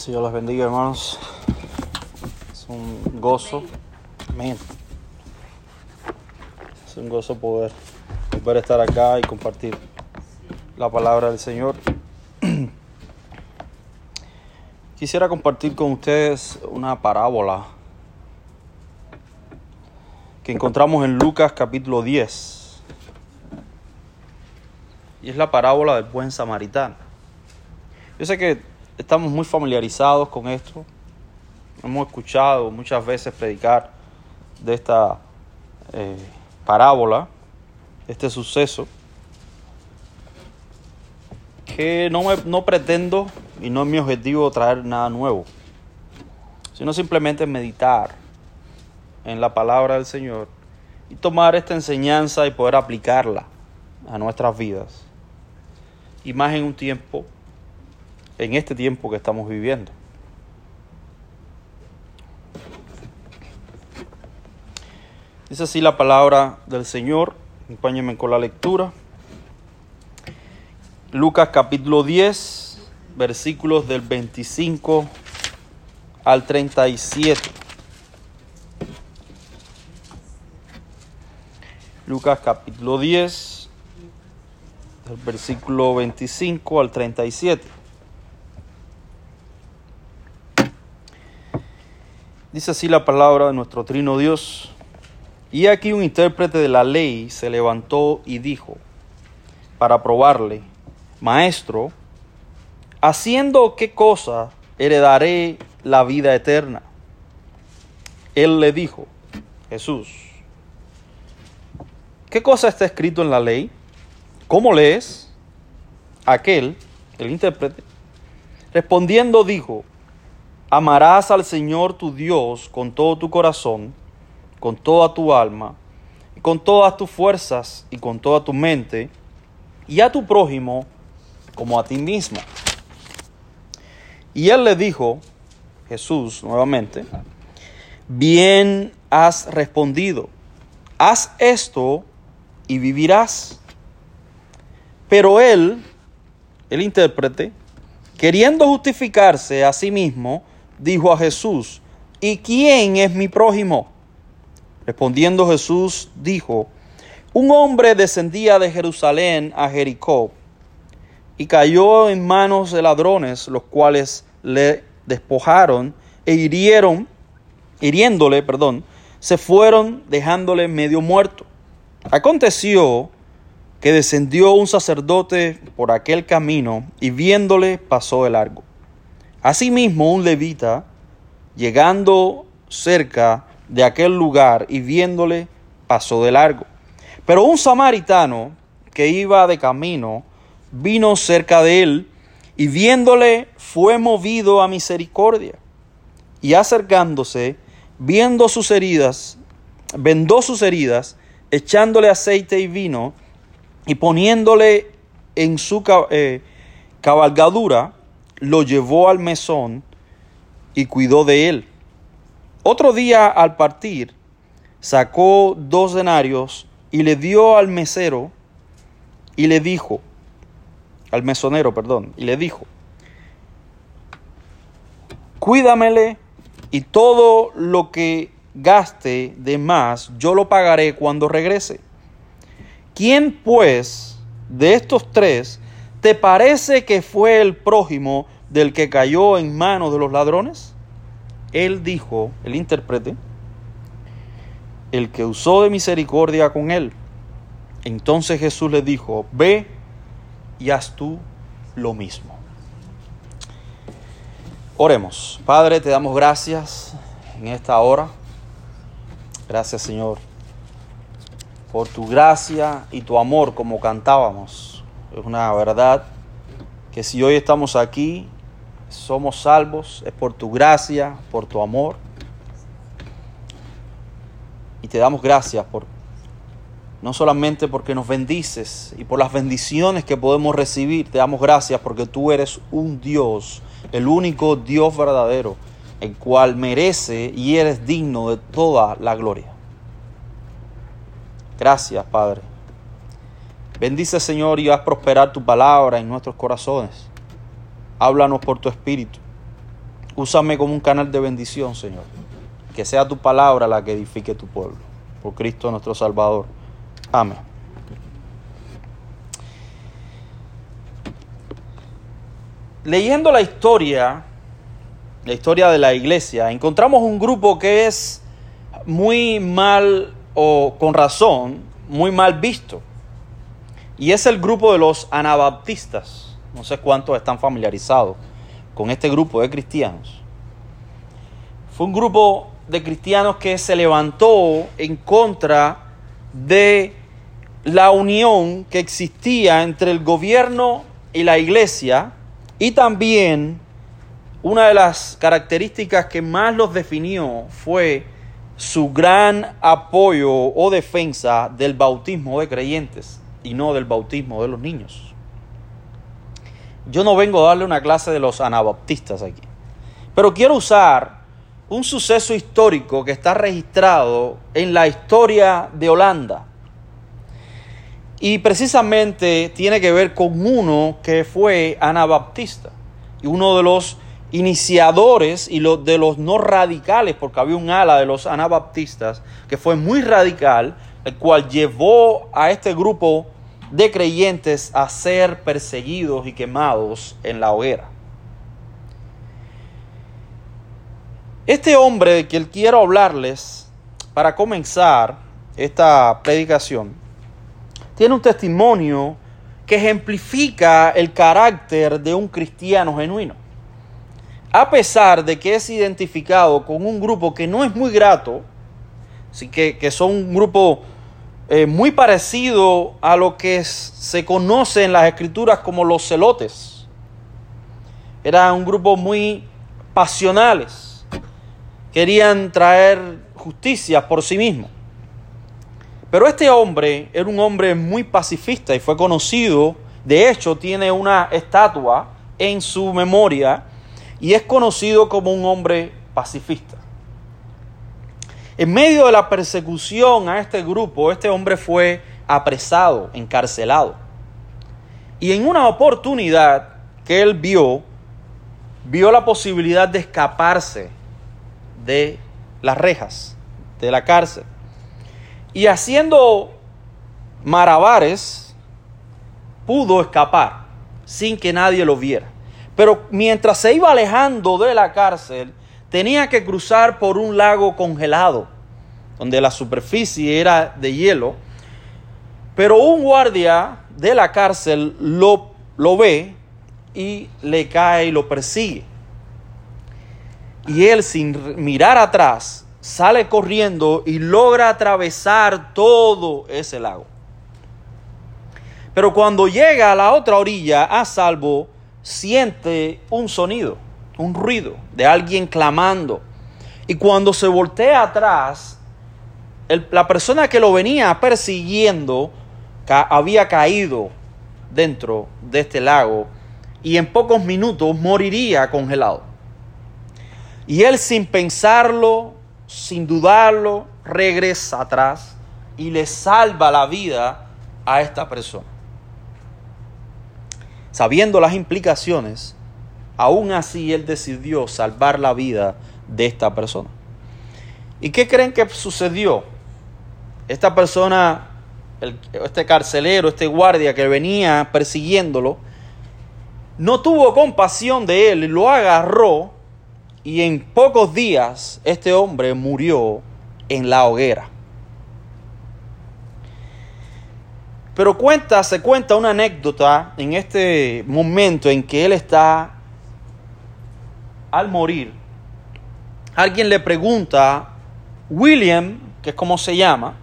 Señor los bendiga, hermanos. Es un gozo. Amén. Es un gozo poder volver estar acá y compartir la palabra del Señor. Quisiera compartir con ustedes una parábola que encontramos en Lucas capítulo 10. Y es la parábola del buen samaritano. Yo sé que estamos muy familiarizados con esto. Hemos escuchado muchas veces predicar de esta eh, parábola, este suceso, que no, me, no pretendo y no es mi objetivo traer nada nuevo, sino simplemente meditar en la palabra del Señor y tomar esta enseñanza y poder aplicarla a nuestras vidas. Y más en un tiempo en este tiempo que estamos viviendo. Dice así la palabra del Señor. Acompáñenme con la lectura. Lucas capítulo 10, versículos del 25 al 37. Lucas capítulo 10, del versículo 25 al 37. Dice así la palabra de nuestro trino Dios. Y aquí un intérprete de la ley se levantó y dijo, para probarle, Maestro, ¿haciendo qué cosa heredaré la vida eterna? Él le dijo, Jesús, ¿qué cosa está escrito en la ley? ¿Cómo lees? Aquel, el intérprete, respondiendo dijo, Amarás al Señor tu Dios con todo tu corazón, con toda tu alma, con todas tus fuerzas y con toda tu mente, y a tu prójimo como a ti mismo. Y él le dijo, Jesús nuevamente, bien has respondido, haz esto y vivirás. Pero él, el intérprete, queriendo justificarse a sí mismo, dijo a Jesús, ¿y quién es mi prójimo? Respondiendo Jesús dijo, un hombre descendía de Jerusalén a Jericó y cayó en manos de ladrones, los cuales le despojaron e hirieron, hiriéndole, perdón, se fueron dejándole medio muerto. Aconteció que descendió un sacerdote por aquel camino y viéndole pasó de largo. Asimismo, un levita, llegando cerca de aquel lugar y viéndole, pasó de largo. Pero un samaritano que iba de camino, vino cerca de él y viéndole fue movido a misericordia. Y acercándose, viendo sus heridas, vendó sus heridas, echándole aceite y vino y poniéndole en su eh, cabalgadura, lo llevó al mesón y cuidó de él. Otro día al partir, sacó dos denarios y le dio al mesero y le dijo, al mesonero, perdón, y le dijo, cuídamele y todo lo que gaste de más yo lo pagaré cuando regrese. ¿Quién pues de estos tres ¿Te parece que fue el prójimo del que cayó en manos de los ladrones? Él dijo, el intérprete, el que usó de misericordia con él. Entonces Jesús le dijo, ve y haz tú lo mismo. Oremos. Padre, te damos gracias en esta hora. Gracias Señor por tu gracia y tu amor como cantábamos es una verdad que si hoy estamos aquí, somos salvos, es por tu gracia, por tu amor. Y te damos gracias por no solamente porque nos bendices y por las bendiciones que podemos recibir, te damos gracias porque tú eres un Dios, el único Dios verdadero, el cual merece y eres digno de toda la gloria. Gracias, Padre. Bendice, Señor, y haz prosperar tu palabra en nuestros corazones. Háblanos por tu espíritu. Úsame como un canal de bendición, Señor. Que sea tu palabra la que edifique tu pueblo. Por Cristo nuestro Salvador. Amén. Leyendo la historia, la historia de la iglesia, encontramos un grupo que es muy mal o con razón, muy mal visto. Y es el grupo de los anabaptistas. No sé cuántos están familiarizados con este grupo de cristianos. Fue un grupo de cristianos que se levantó en contra de la unión que existía entre el gobierno y la iglesia y también una de las características que más los definió fue su gran apoyo o defensa del bautismo de creyentes y no del bautismo de los niños. Yo no vengo a darle una clase de los anabaptistas aquí, pero quiero usar un suceso histórico que está registrado en la historia de Holanda. Y precisamente tiene que ver con uno que fue anabaptista y uno de los iniciadores y de los no radicales, porque había un ala de los anabaptistas que fue muy radical, el cual llevó a este grupo de creyentes a ser perseguidos y quemados en la hoguera. Este hombre de quien quiero hablarles para comenzar esta predicación tiene un testimonio que ejemplifica el carácter de un cristiano genuino. A pesar de que es identificado con un grupo que no es muy grato, así que, que son un grupo eh, muy parecido a lo que se conoce en las escrituras como los celotes. Era un grupo muy pasionales. Querían traer justicia por sí mismos. Pero este hombre era un hombre muy pacifista y fue conocido, de hecho tiene una estatua en su memoria y es conocido como un hombre pacifista. En medio de la persecución a este grupo, este hombre fue apresado, encarcelado. Y en una oportunidad que él vio, vio la posibilidad de escaparse de las rejas de la cárcel. Y haciendo marabares, pudo escapar sin que nadie lo viera. Pero mientras se iba alejando de la cárcel, tenía que cruzar por un lago congelado, donde la superficie era de hielo, pero un guardia de la cárcel lo, lo ve y le cae y lo persigue. Y él sin mirar atrás sale corriendo y logra atravesar todo ese lago. Pero cuando llega a la otra orilla, a salvo, siente un sonido un ruido de alguien clamando. Y cuando se voltea atrás, la persona que lo venía persiguiendo había caído dentro de este lago y en pocos minutos moriría congelado. Y él sin pensarlo, sin dudarlo, regresa atrás y le salva la vida a esta persona. Sabiendo las implicaciones, Aún así, él decidió salvar la vida de esta persona. ¿Y qué creen que sucedió? Esta persona, este carcelero, este guardia que venía persiguiéndolo, no tuvo compasión de él, lo agarró y en pocos días este hombre murió en la hoguera. Pero cuenta, se cuenta una anécdota en este momento en que él está al morir, alguien le pregunta, William, que es como se llama,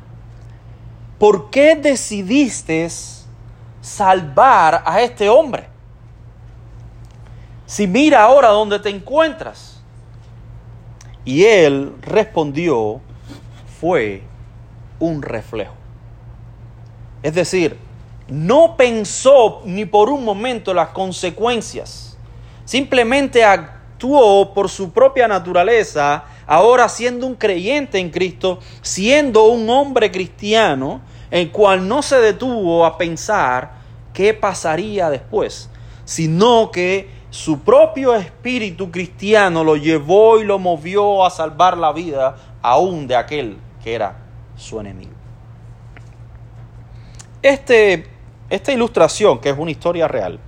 ¿por qué decidiste salvar a este hombre? Si mira ahora dónde te encuentras. Y él respondió, fue un reflejo. Es decir, no pensó ni por un momento las consecuencias. Simplemente actuó actuó por su propia naturaleza, ahora siendo un creyente en Cristo, siendo un hombre cristiano, el cual no se detuvo a pensar qué pasaría después, sino que su propio espíritu cristiano lo llevó y lo movió a salvar la vida aún de aquel que era su enemigo. Este, esta ilustración, que es una historia real,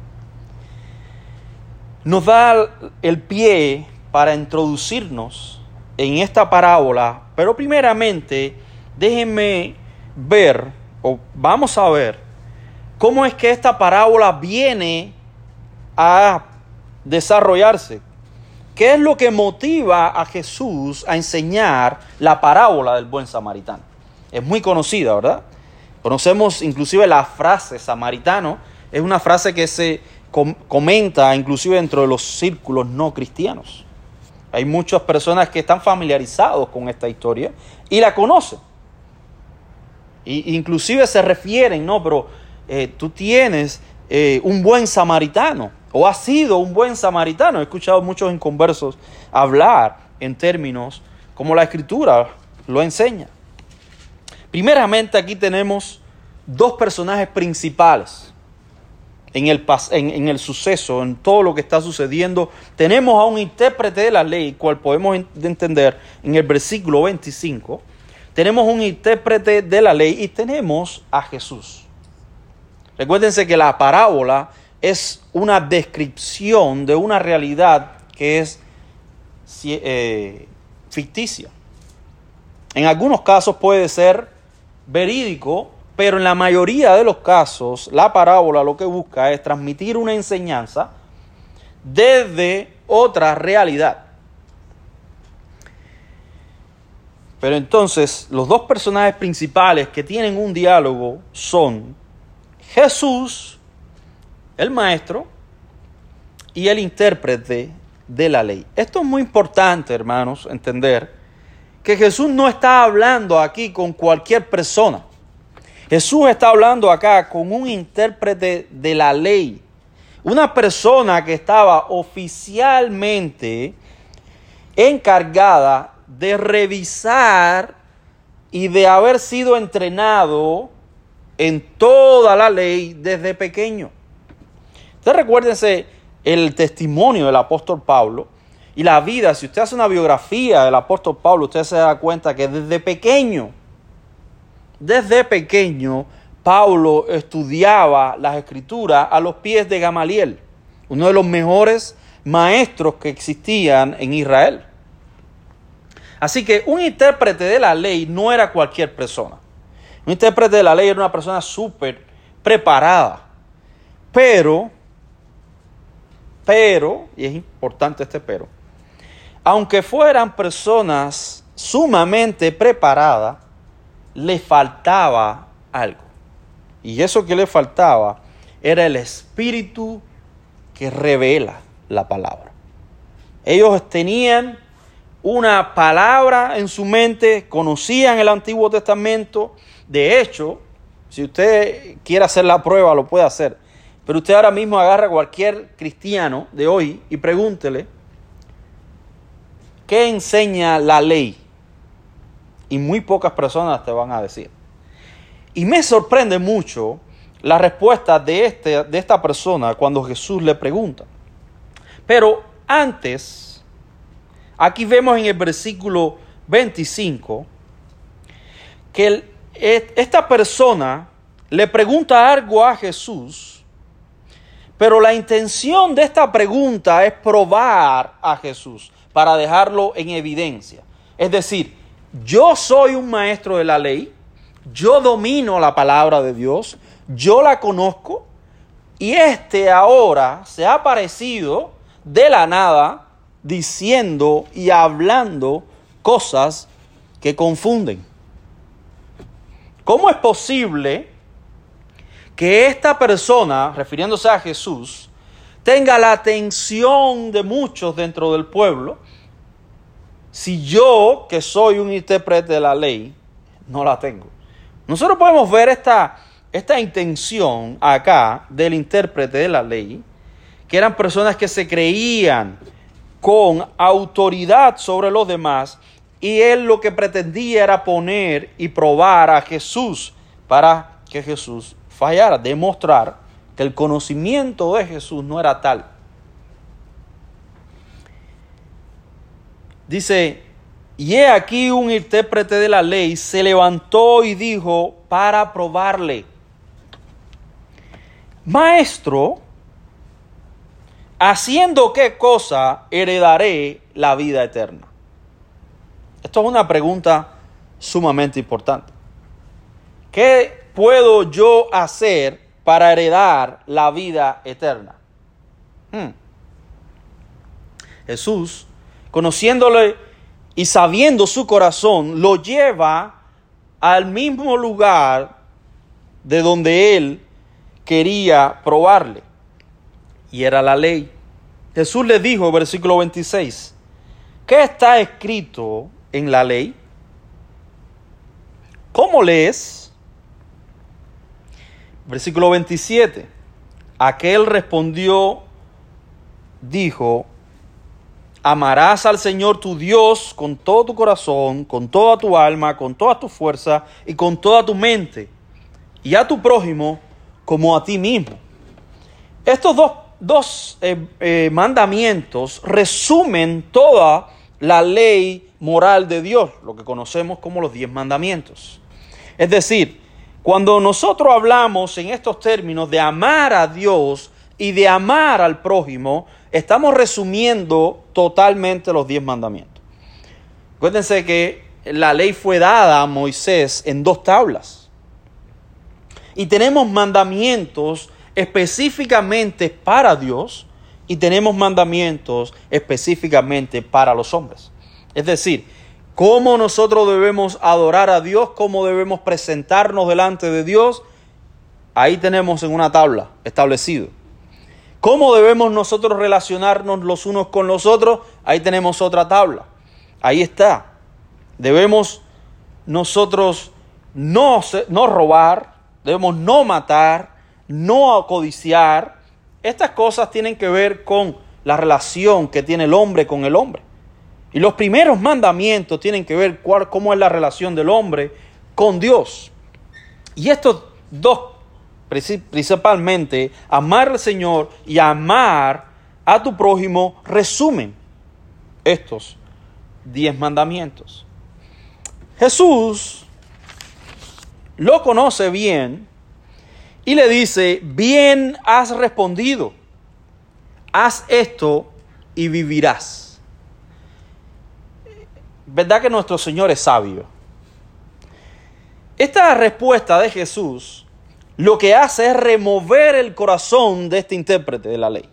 nos da el pie para introducirnos en esta parábola, pero primeramente déjenme ver, o vamos a ver, cómo es que esta parábola viene a desarrollarse. ¿Qué es lo que motiva a Jesús a enseñar la parábola del buen samaritano? Es muy conocida, ¿verdad? Conocemos inclusive la frase samaritano, es una frase que se comenta inclusive dentro de los círculos no cristianos. Hay muchas personas que están familiarizados con esta historia y la conocen. Y, inclusive se refieren, no, pero eh, tú tienes eh, un buen samaritano o has sido un buen samaritano. He escuchado muchos inconversos hablar en términos como la escritura lo enseña. Primeramente aquí tenemos dos personajes principales en el, en, el suceso, en todo lo que está sucediendo. Tenemos a un intérprete de la ley, cual podemos entender en el versículo 25. Tenemos un intérprete de la ley y tenemos a Jesús. Recuérdense que la parábola es una descripción de una realidad que es eh, ficticia. En algunos casos puede ser verídico, pero en la mayoría de los casos la parábola lo que busca es transmitir una enseñanza desde otra realidad. Pero entonces los dos personajes principales que tienen un diálogo son Jesús, el maestro, y el intérprete de la ley. Esto es muy importante, hermanos, entender que Jesús no está hablando aquí con cualquier persona. Jesús está hablando acá con un intérprete de la ley, una persona que estaba oficialmente encargada de revisar y de haber sido entrenado en toda la ley desde pequeño. Ustedes recuérdense el testimonio del apóstol Pablo, y la vida, si usted hace una biografía del apóstol Pablo, usted se da cuenta que desde pequeño, desde pequeño, Pablo estudiaba las escrituras a los pies de Gamaliel, uno de los mejores maestros que existían en Israel. Así que un intérprete de la ley no era cualquier persona. Un intérprete de la ley era una persona súper preparada. Pero, pero, y es importante este pero, aunque fueran personas sumamente preparadas, le faltaba algo. Y eso que le faltaba era el espíritu que revela la palabra. Ellos tenían una palabra en su mente, conocían el Antiguo Testamento. De hecho, si usted quiere hacer la prueba, lo puede hacer. Pero usted ahora mismo agarra a cualquier cristiano de hoy y pregúntele, ¿Qué enseña la ley? Y muy pocas personas te van a decir. Y me sorprende mucho la respuesta de, este, de esta persona cuando Jesús le pregunta. Pero antes, aquí vemos en el versículo 25 que esta persona le pregunta algo a Jesús, pero la intención de esta pregunta es probar a Jesús para dejarlo en evidencia. Es decir, yo soy un maestro de la ley, yo domino la palabra de Dios, yo la conozco, y este ahora se ha aparecido de la nada diciendo y hablando cosas que confunden. ¿Cómo es posible que esta persona, refiriéndose a Jesús, tenga la atención de muchos dentro del pueblo, si yo, que soy un intérprete de la ley, no la tengo. Nosotros podemos ver esta, esta intención acá del intérprete de la ley, que eran personas que se creían con autoridad sobre los demás, y él lo que pretendía era poner y probar a Jesús para que Jesús fallara, demostrar que el conocimiento de Jesús no era tal. Dice, y he aquí un intérprete de la ley se levantó y dijo para probarle, Maestro, ¿haciendo qué cosa heredaré la vida eterna? Esto es una pregunta sumamente importante. ¿Qué puedo yo hacer para heredar la vida eterna? Hmm. Jesús, conociéndole y sabiendo su corazón, lo lleva al mismo lugar de donde él quería probarle. Y era la ley. Jesús le dijo, versículo 26, ¿qué está escrito en la ley? ¿Cómo lees? Versículo 27. Aquel respondió, dijo, amarás al Señor tu Dios con todo tu corazón, con toda tu alma, con toda tu fuerza y con toda tu mente, y a tu prójimo como a ti mismo. Estos dos, eh, eh, mandamientos resumen toda la ley moral de Dios, lo que conocemos como los diez mandamientos. Es decir, cuando nosotros hablamos en estos términos de amar a Dios y de amar al prójimo, estamos resumiendo totalmente los diez mandamientos. Acuérdense que la ley fue dada a Moisés en dos tablas. Y tenemos mandamientos específicamente para Dios y tenemos mandamientos específicamente para los hombres. Es decir, cómo nosotros debemos adorar a Dios, cómo debemos presentarnos delante de Dios, ahí tenemos en una tabla establecido. ¿Cómo debemos nosotros relacionarnos los unos con los otros? Ahí tenemos otra tabla. Ahí está. Debemos nosotros no, no robar, debemos no matar, no codiciar. Estas cosas tienen que ver con la relación que tiene el hombre con el hombre. Y los primeros mandamientos tienen que ver cuál, cómo es la relación del hombre con Dios. Y estos dos, principalmente, amar al Señor y amar a tu prójimo, resumen estos diez mandamientos. Jesús lo conoce bien y le dice, bien has respondido, haz esto y vivirás. ¿Verdad que nuestro Señor es sabio? Esta respuesta de Jesús lo que hace es remover el corazón de este intérprete de la ley.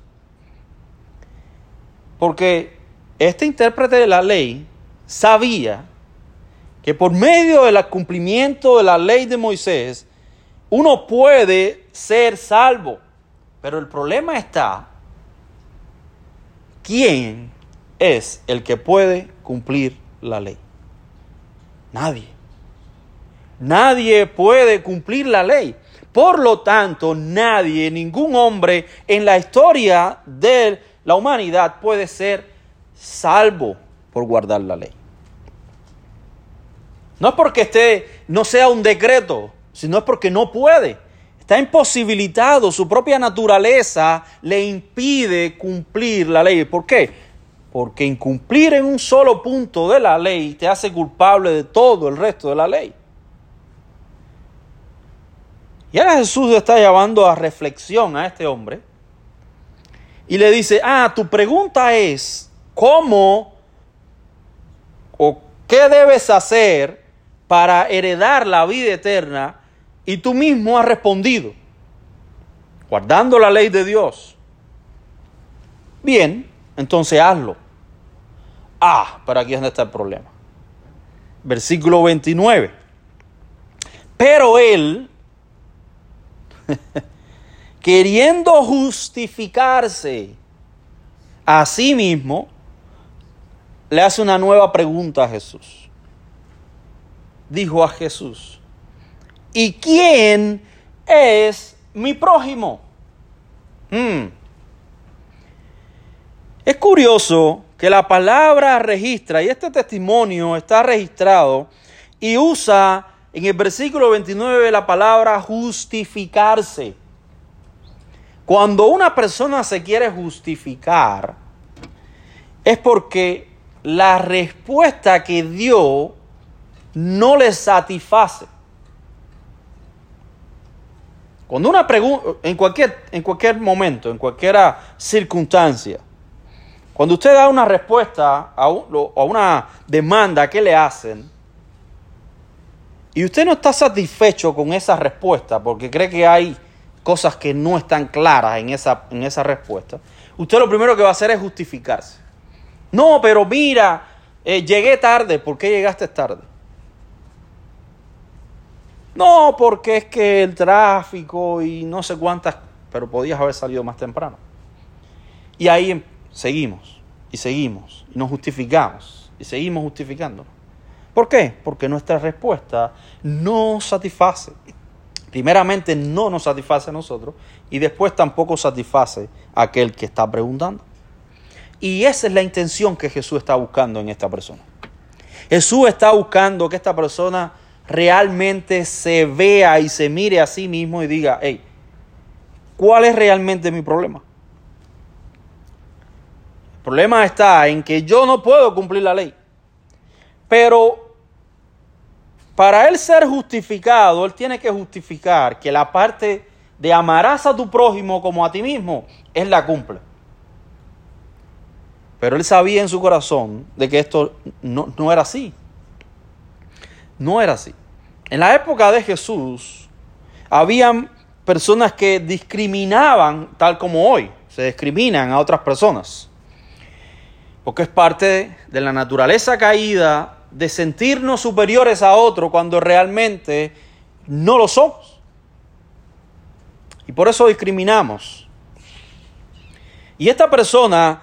Porque este intérprete de la ley sabía que por medio del cumplimiento de la ley de Moisés, uno puede ser salvo. Pero el problema está, ¿quién es el que puede cumplir la ley. Nadie. Nadie puede cumplir la ley. Por lo tanto, nadie, ningún hombre en la historia de la humanidad puede ser salvo por guardar la ley. No es porque esté, no sea un decreto, sino es porque no puede. Está imposibilitado, su propia naturaleza le impide cumplir la ley. ¿Por qué? porque incumplir en un solo punto de la ley te hace culpable de todo el resto de la ley. Y ahora Jesús está llamando a reflexión a este hombre y le dice, ah, tu pregunta es, ¿cómo o qué debes hacer para heredar la vida eterna? Y tú mismo has respondido, guardando la ley de Dios. Bien, entonces hazlo. Ah, pero aquí es donde está el problema. Versículo 29. Pero él, queriendo justificarse a sí mismo, le hace una nueva pregunta a Jesús. Dijo a Jesús, ¿y quién es mi prójimo? Hmm. Es curioso que la palabra registra, y este testimonio está registrado, y usa en el versículo 29 la palabra justificarse. Cuando una persona se quiere justificar, es porque la respuesta que dio no le satisface. Cuando una pregunta, en cualquier, en cualquier momento, en cualquier circunstancia, cuando usted da una respuesta a, a una demanda que le hacen, y usted no está satisfecho con esa respuesta porque cree que hay cosas que no están claras en esa, en esa respuesta, usted lo primero que va a hacer es justificarse. No, pero mira, eh, llegué tarde. ¿Por qué llegaste tarde? No, porque es que el tráfico y no sé cuántas, pero podías haber salido más temprano. Y ahí em, seguimos, y seguimos, y nos justificamos, y seguimos justificándonos. ¿Por qué? Porque nuestra respuesta no satisface. Primeramente no nos satisface a nosotros y después tampoco satisface a aquel que está preguntando. Y esa es la intención que Jesús está buscando en esta persona. Jesús está buscando que esta persona realmente se vea y se mire a sí mismo y diga, hey, ¿cuál es realmente mi problema? El problema está en que yo no puedo cumplir la ley. Pero para él ser justificado, él tiene que justificar que la parte de amarás a tu prójimo como a ti mismo, él la cumple. Pero él sabía en su corazón de que esto no, no era así. No era así. En la época de Jesús, habían personas que discriminaban tal como hoy. Se discriminan a otras personas. Porque es parte de la naturaleza caída de sentirnos superiores a otro cuando realmente no lo somos. Y por eso discriminamos. Y esta persona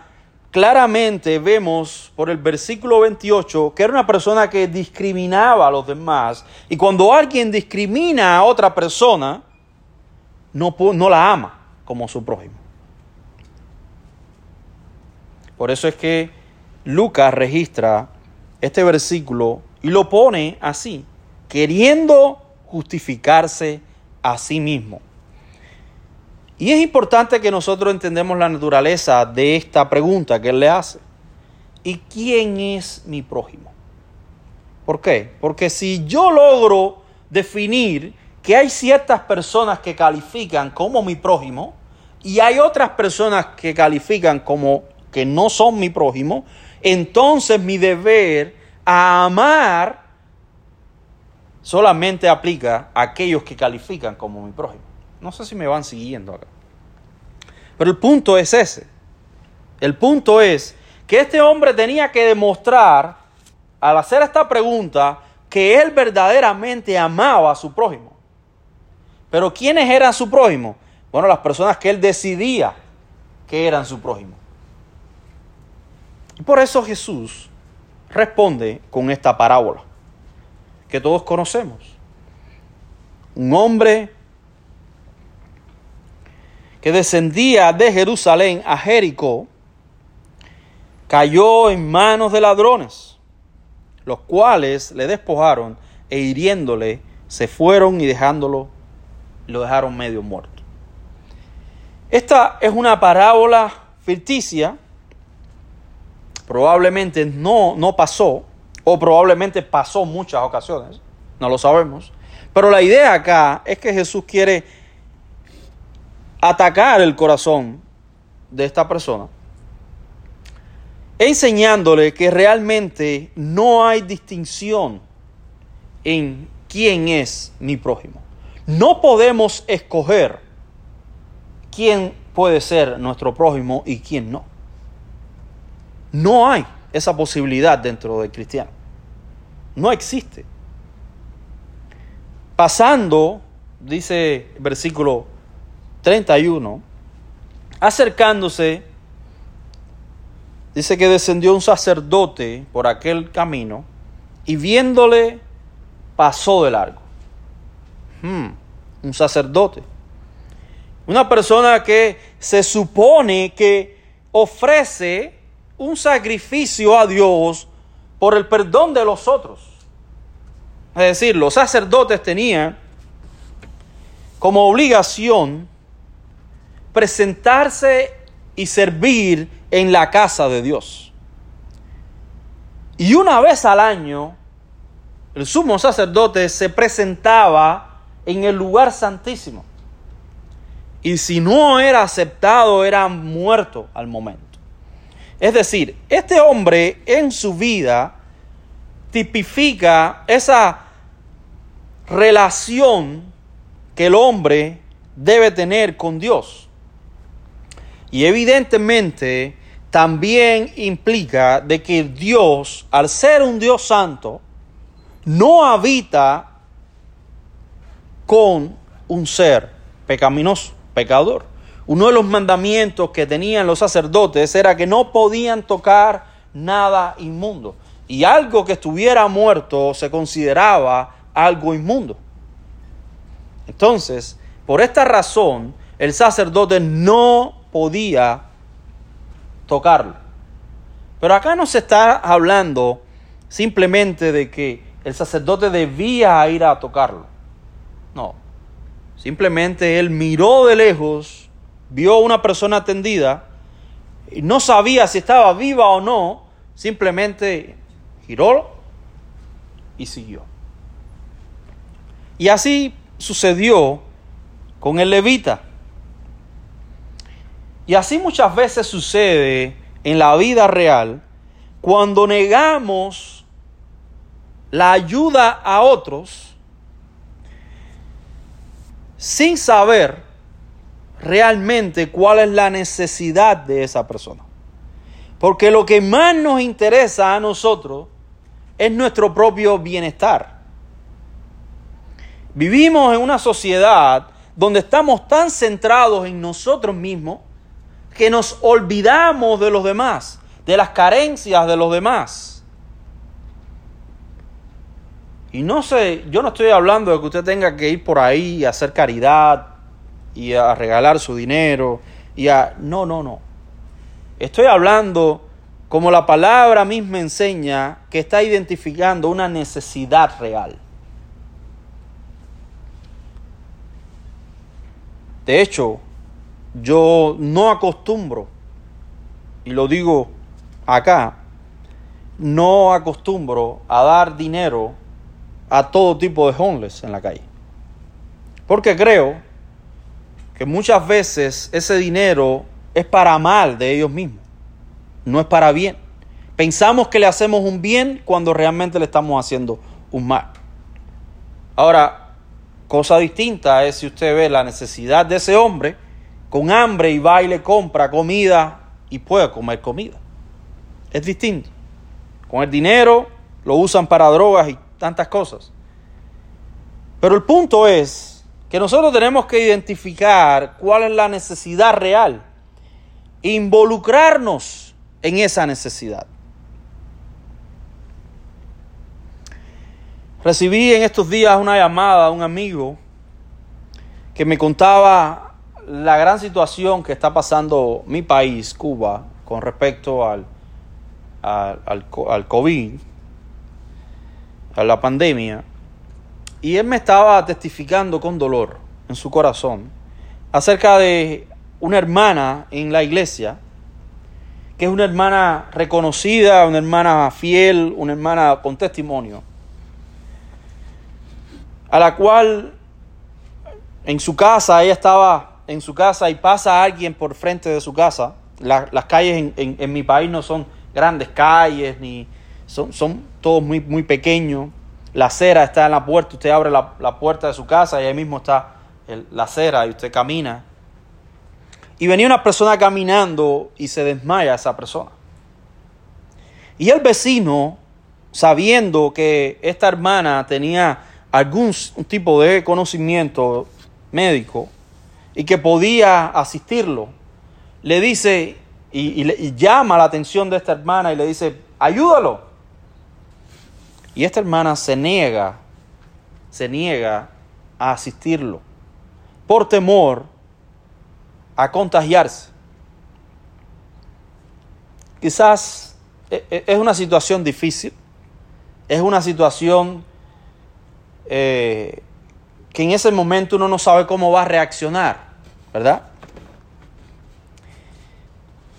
claramente vemos por el versículo 28 que era una persona que discriminaba a los demás. Y cuando alguien discrimina a otra persona, no, no la ama como su prójimo. Por eso es que Lucas registra este versículo y lo pone así, queriendo justificarse a sí mismo. Y es importante que nosotros entendamos la naturaleza de esta pregunta que él le hace. ¿Y quién es mi prójimo? ¿Por qué? Porque si yo logro definir que hay ciertas personas que califican como mi prójimo y hay otras personas que califican como que no son mi prójimo, entonces mi deber a amar solamente aplica a aquellos que califican como mi prójimo. No sé si me van siguiendo acá. Pero el punto es ese. El punto es que este hombre tenía que demostrar, al hacer esta pregunta, que él verdaderamente amaba a su prójimo. Pero ¿quiénes eran su prójimo? Bueno, las personas que él decidía que eran su prójimo. Por eso Jesús responde con esta parábola que todos conocemos. Un hombre que descendía de Jerusalén a Jericó, cayó en manos de ladrones, los cuales le despojaron e hiriéndole se fueron y dejándolo, lo dejaron medio muerto. Esta es una parábola ficticia, probablemente no, no pasó, o probablemente pasó muchas ocasiones, no lo sabemos, pero la idea acá es que Jesús quiere atacar el corazón de esta persona, enseñándole que realmente no hay distinción en quién es mi prójimo. No podemos escoger quién puede ser nuestro prójimo y quién no. No hay esa posibilidad dentro del cristiano. No existe. Pasando, dice el versículo 31, acercándose, dice que descendió un sacerdote por aquel camino y viéndole pasó de largo. Hmm, un sacerdote. Una persona que se supone que ofrece un sacrificio a Dios por el perdón de los otros. Es decir, los sacerdotes tenían como obligación presentarse y servir en la casa de Dios. Y una vez al año, el sumo sacerdote se presentaba en el lugar santísimo. Y si no era aceptado, era muerto al momento. Es decir, este hombre en su vida tipifica esa relación que el hombre debe tener con Dios. Y evidentemente también implica de que Dios, al ser un Dios santo, no habita con un ser pecaminoso, pecador. Uno de los mandamientos que tenían los sacerdotes era que no podían tocar nada inmundo. Y algo que estuviera muerto se consideraba algo inmundo. Entonces, por esta razón, el sacerdote no podía tocarlo. Pero acá no se está hablando simplemente de que el sacerdote debía ir a tocarlo. No. Simplemente él miró de lejos, vio una persona atendida, y no sabía si estaba viva o no, simplemente giró y siguió. Y así sucedió con el levita. Y así muchas veces sucede en la vida real cuando negamos la ayuda a otros sin saber realmente cuál es la necesidad de esa persona. Porque lo que más nos interesa a nosotros es nuestro propio bienestar. Vivimos en una sociedad donde estamos tan centrados en nosotros mismos que nos olvidamos de los demás, de las carencias de los demás. Y no sé, yo no estoy hablando de que usted tenga que ir por ahí a hacer caridad y a regalar su dinero y a no, no, no. Estoy hablando como la palabra misma enseña que está identificando una necesidad real. De hecho, yo no acostumbro, y lo digo acá, no acostumbro a dar dinero a todo tipo de homeless en la calle. Porque creo que muchas veces ese dinero es para mal de ellos mismos, no es para bien. Pensamos que le hacemos un bien cuando realmente le estamos haciendo un mal. Ahora, cosa distinta es si usted ve la necesidad de ese hombre con hambre y va y le compra comida y puede comer comida. Es distinto. Con el dinero lo usan para drogas y tantas cosas. Pero el punto es que nosotros tenemos que identificar cuál es la necesidad real. Involucrarnos en esa necesidad. Recibí en estos días una llamada de un amigo que me contaba la gran situación que está pasando mi país, Cuba, con respecto al, al, al, COVID, a la pandemia, y él me estaba testificando con dolor en su corazón acerca de una hermana en la iglesia, que es una hermana reconocida, una hermana fiel, una hermana con testimonio, a la cual en su casa ella estaba en su casa y pasa alguien por frente de su casa, las calles en, mi país no son grandes calles, ni son, son todos muy, muy pequeños. La acera está en la puerta, usted abre la, puerta de su casa y ahí mismo está la acera y usted camina. Y venía una persona caminando y se desmaya esa persona. Y el vecino, sabiendo que esta hermana tenía algún tipo de conocimiento médico, y que podía asistirlo, le dice y, llama la atención de esta hermana y le dice, ayúdalo. Y esta hermana se niega, se niega a asistirlo por temor a contagiarse. Quizás e, e, es una situación difícil, es una situación eh, que en ese momento uno no sabe cómo va a reaccionar, ¿verdad?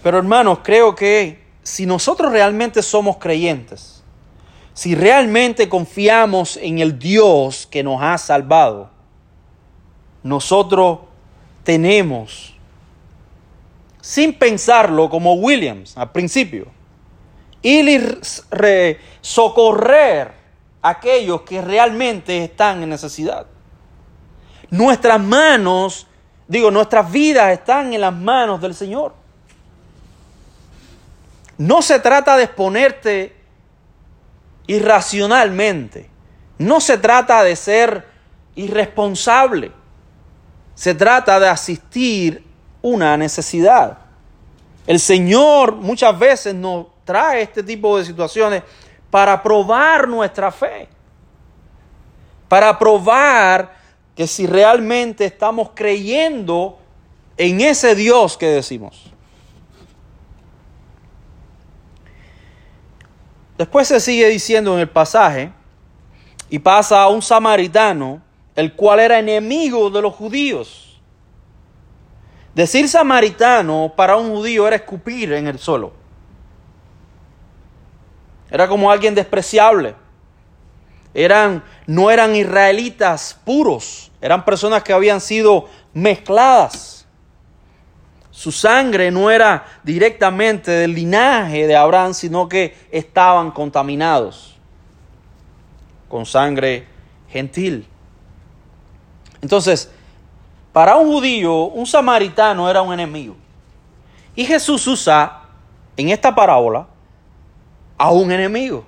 Pero hermanos, creo que si nosotros realmente somos creyentes, si realmente confiamos en el Dios que nos ha salvado, nosotros tenemos, sin pensarlo como Williams al principio, ir socorrer a aquellos que realmente están en necesidad. Nuestras manos, digo, nuestras vidas están en las manos del Señor. No se trata de exponerte irracionalmente. No se trata de ser irresponsable. Se trata de asistir una necesidad. El Señor muchas veces nos trae este tipo de situaciones para probar nuestra fe. Para probar que si realmente estamos creyendo en ese Dios que decimos. Después se sigue diciendo en el pasaje, y pasa a un samaritano, el cual era enemigo de los judíos. Decir samaritano para un judío era escupir en el suelo. Era como alguien despreciable. Eran, no eran israelitas puros, eran personas que habían sido mezcladas su sangre no era directamente del linaje de Abraham, sino que estaban contaminados con sangre gentil. Entonces, para un judío, un samaritano era un enemigo. Y Jesús usa en esta parábola a un enemigo.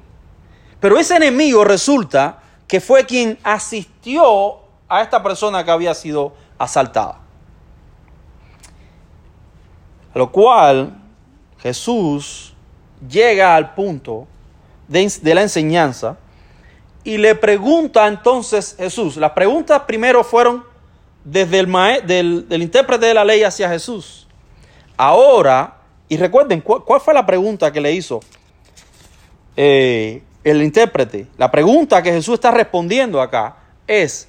Pero ese enemigo resulta que fue quien asistió a esta persona que había sido asaltada lo cual Jesús llega al punto de, la enseñanza y le pregunta entonces Jesús. Las preguntas primero fueron desde el del, del, intérprete de la ley hacia Jesús. Ahora, y recuerden, ¿cuál, fue la pregunta que le hizo eh, el intérprete? La pregunta que Jesús está respondiendo acá es,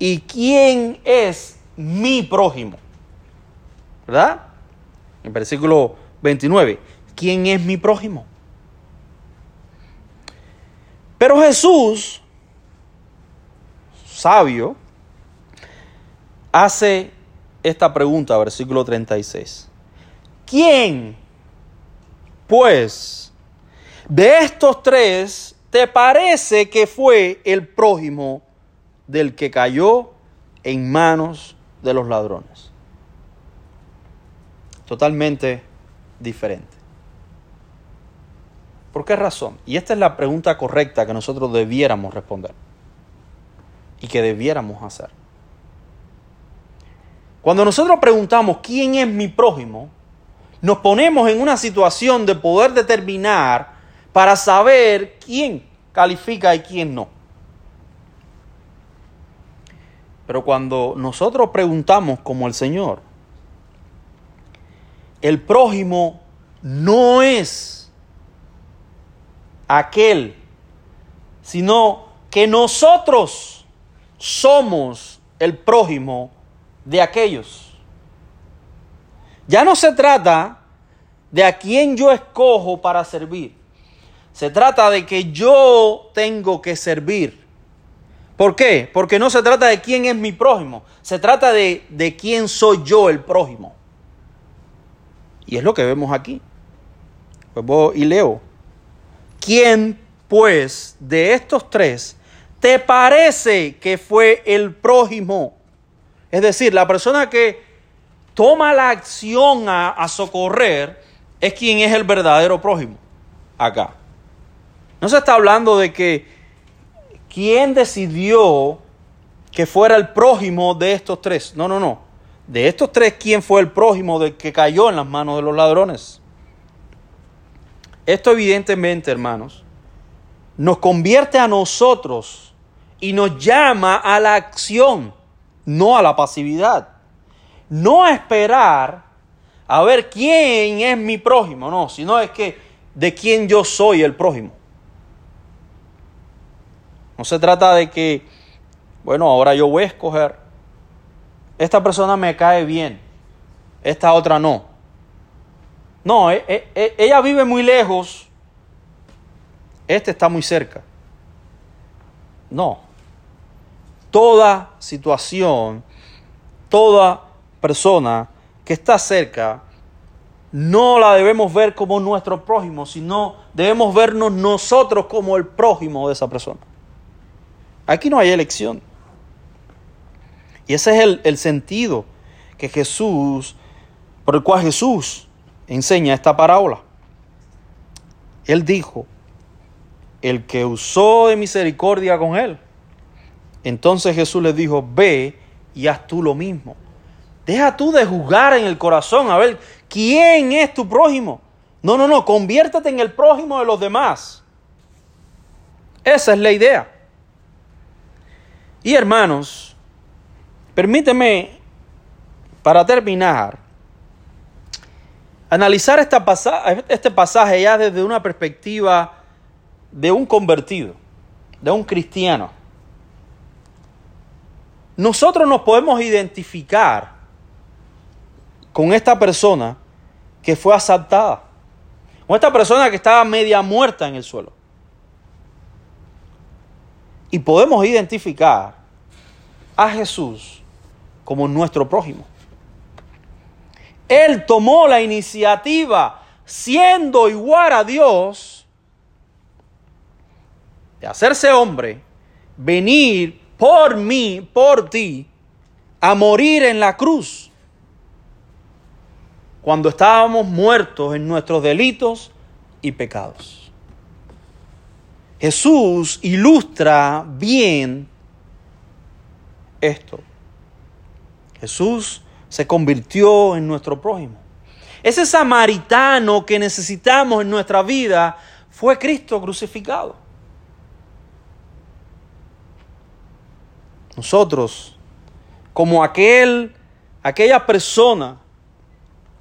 ¿y quién es mi prójimo? ¿Verdad? En versículo 29, ¿quién es mi prójimo? Pero Jesús, sabio, hace esta pregunta, versículo 36. ¿Quién, pues, de estos tres te parece que fue el prójimo del que cayó en manos de los ladrones? Totalmente diferente. ¿Por qué razón? Y esta es la pregunta correcta que nosotros debiéramos responder y que debiéramos hacer. Cuando nosotros preguntamos quién es mi prójimo, nos ponemos en una situación de poder determinar para saber quién califica y quién no. Pero cuando nosotros preguntamos como el Señor, el prójimo no es aquel, sino que nosotros somos el prójimo de aquellos. Ya no se trata de a quién yo escojo para servir. Se trata de que yo tengo que servir. ¿Por qué? Porque no se trata de quién es mi prójimo. Se trata de, de quién soy yo el prójimo. Y es lo que vemos aquí. Pues y leo. ¿Quién, pues, de estos tres te parece que fue el prójimo? Es decir, la persona que toma la acción a, a socorrer es quien es el verdadero prójimo. Acá. No se está hablando de que quién decidió que fuera el prójimo de estos tres. No, no, no. De estos tres, ¿quién fue el prójimo del que cayó en las manos de los ladrones? Esto evidentemente, hermanos, nos convierte a nosotros y nos llama a la acción, no a la pasividad. No a esperar a ver quién es mi prójimo, no, sino es que de quién yo soy el prójimo. No se trata de que, bueno, ahora yo voy a escoger esta persona me cae bien, esta otra no. No, e, e, e, ella vive muy lejos, este está muy cerca. No. Toda situación, toda persona que está cerca, no la debemos ver como nuestro prójimo, sino debemos vernos nosotros como el prójimo de esa persona. Aquí no hay elección. Y ese es el, el sentido que Jesús, por el cual Jesús enseña esta parábola. Él dijo, el que usó de misericordia con él. Entonces Jesús le dijo, ve y haz tú lo mismo. Deja tú de juzgar en el corazón a ver quién es tu prójimo. No, no, no, conviértate en el prójimo de los demás. Esa es la idea. Y hermanos, permíteme, para terminar, analizar esta este pasaje ya desde una perspectiva de un convertido, de un cristiano. Nosotros nos podemos identificar con esta persona que fue asaltada, con esta persona que estaba media muerta en el suelo. Y podemos identificar a Jesús como nuestro prójimo. Él tomó la iniciativa, siendo igual a Dios, de hacerse hombre, venir por mí, por ti, a morir en la cruz. Cuando estábamos muertos en nuestros delitos y pecados. Jesús ilustra bien esto. Jesús se convirtió en nuestro prójimo. Ese samaritano que necesitamos en nuestra vida fue Cristo crucificado. Nosotros, como aquel, aquella persona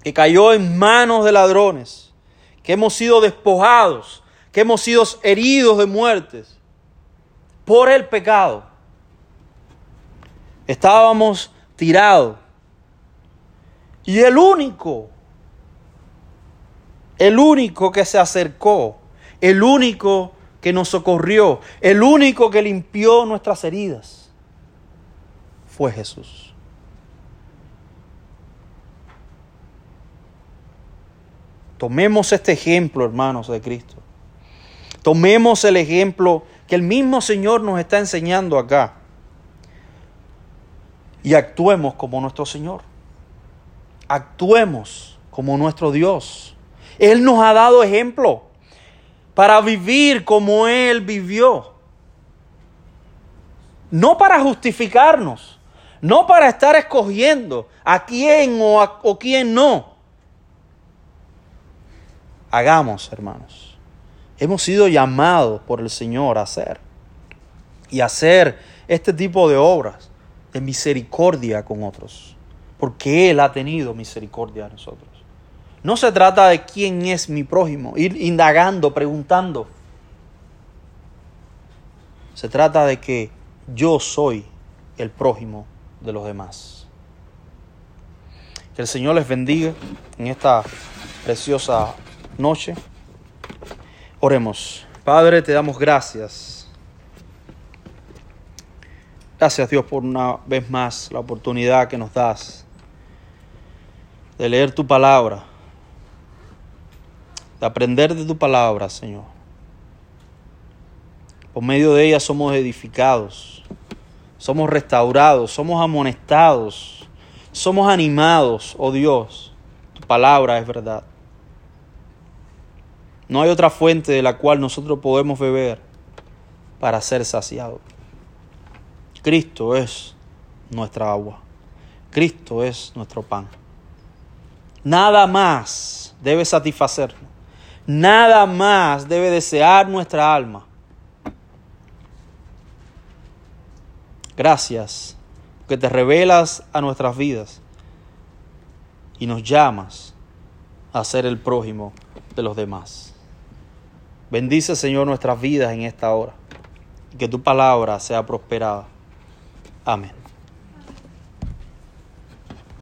que cayó en manos de ladrones, que hemos sido despojados, que hemos sido heridos de muertes por el pecado, estábamos tirados y el único, el único que se acercó, el único que nos socorrió, el único que limpió nuestras heridas, fue Jesús. Tomemos este ejemplo, hermanos de Cristo. Tomemos el ejemplo que el mismo Señor nos está enseñando acá. Y actuemos como nuestro Señor actuemos como nuestro Dios. Él nos ha dado ejemplo para vivir como Él vivió. No para justificarnos, no para estar escogiendo a quién o, a, quién no. Hagamos, hermanos. Hemos sido llamados por el Señor a hacer y hacer este tipo de obras misericordia con otros porque Él ha tenido misericordia de nosotros. No se trata de quién es mi prójimo, ir indagando, preguntando. Se trata de que yo soy el prójimo de los demás. Que el Señor les bendiga en esta preciosa noche. Oremos. Padre, te damos gracias. Gracias Dios por una vez más la oportunidad que nos das de leer tu palabra, de aprender de tu palabra, Señor. Por medio de ella somos edificados, somos restaurados, somos amonestados, somos animados, oh Dios. Tu palabra es verdad. No hay otra fuente de la cual nosotros podemos beber para ser saciados. Cristo es nuestra agua. Cristo es nuestro pan. Nada más debe satisfacernos. Nada más debe desear nuestra alma. Gracias, porque te revelas a nuestras vidas y nos llamas a ser el prójimo de los demás. Bendice, Señor, nuestras vidas en esta hora. Que tu palabra sea prosperada. Amén.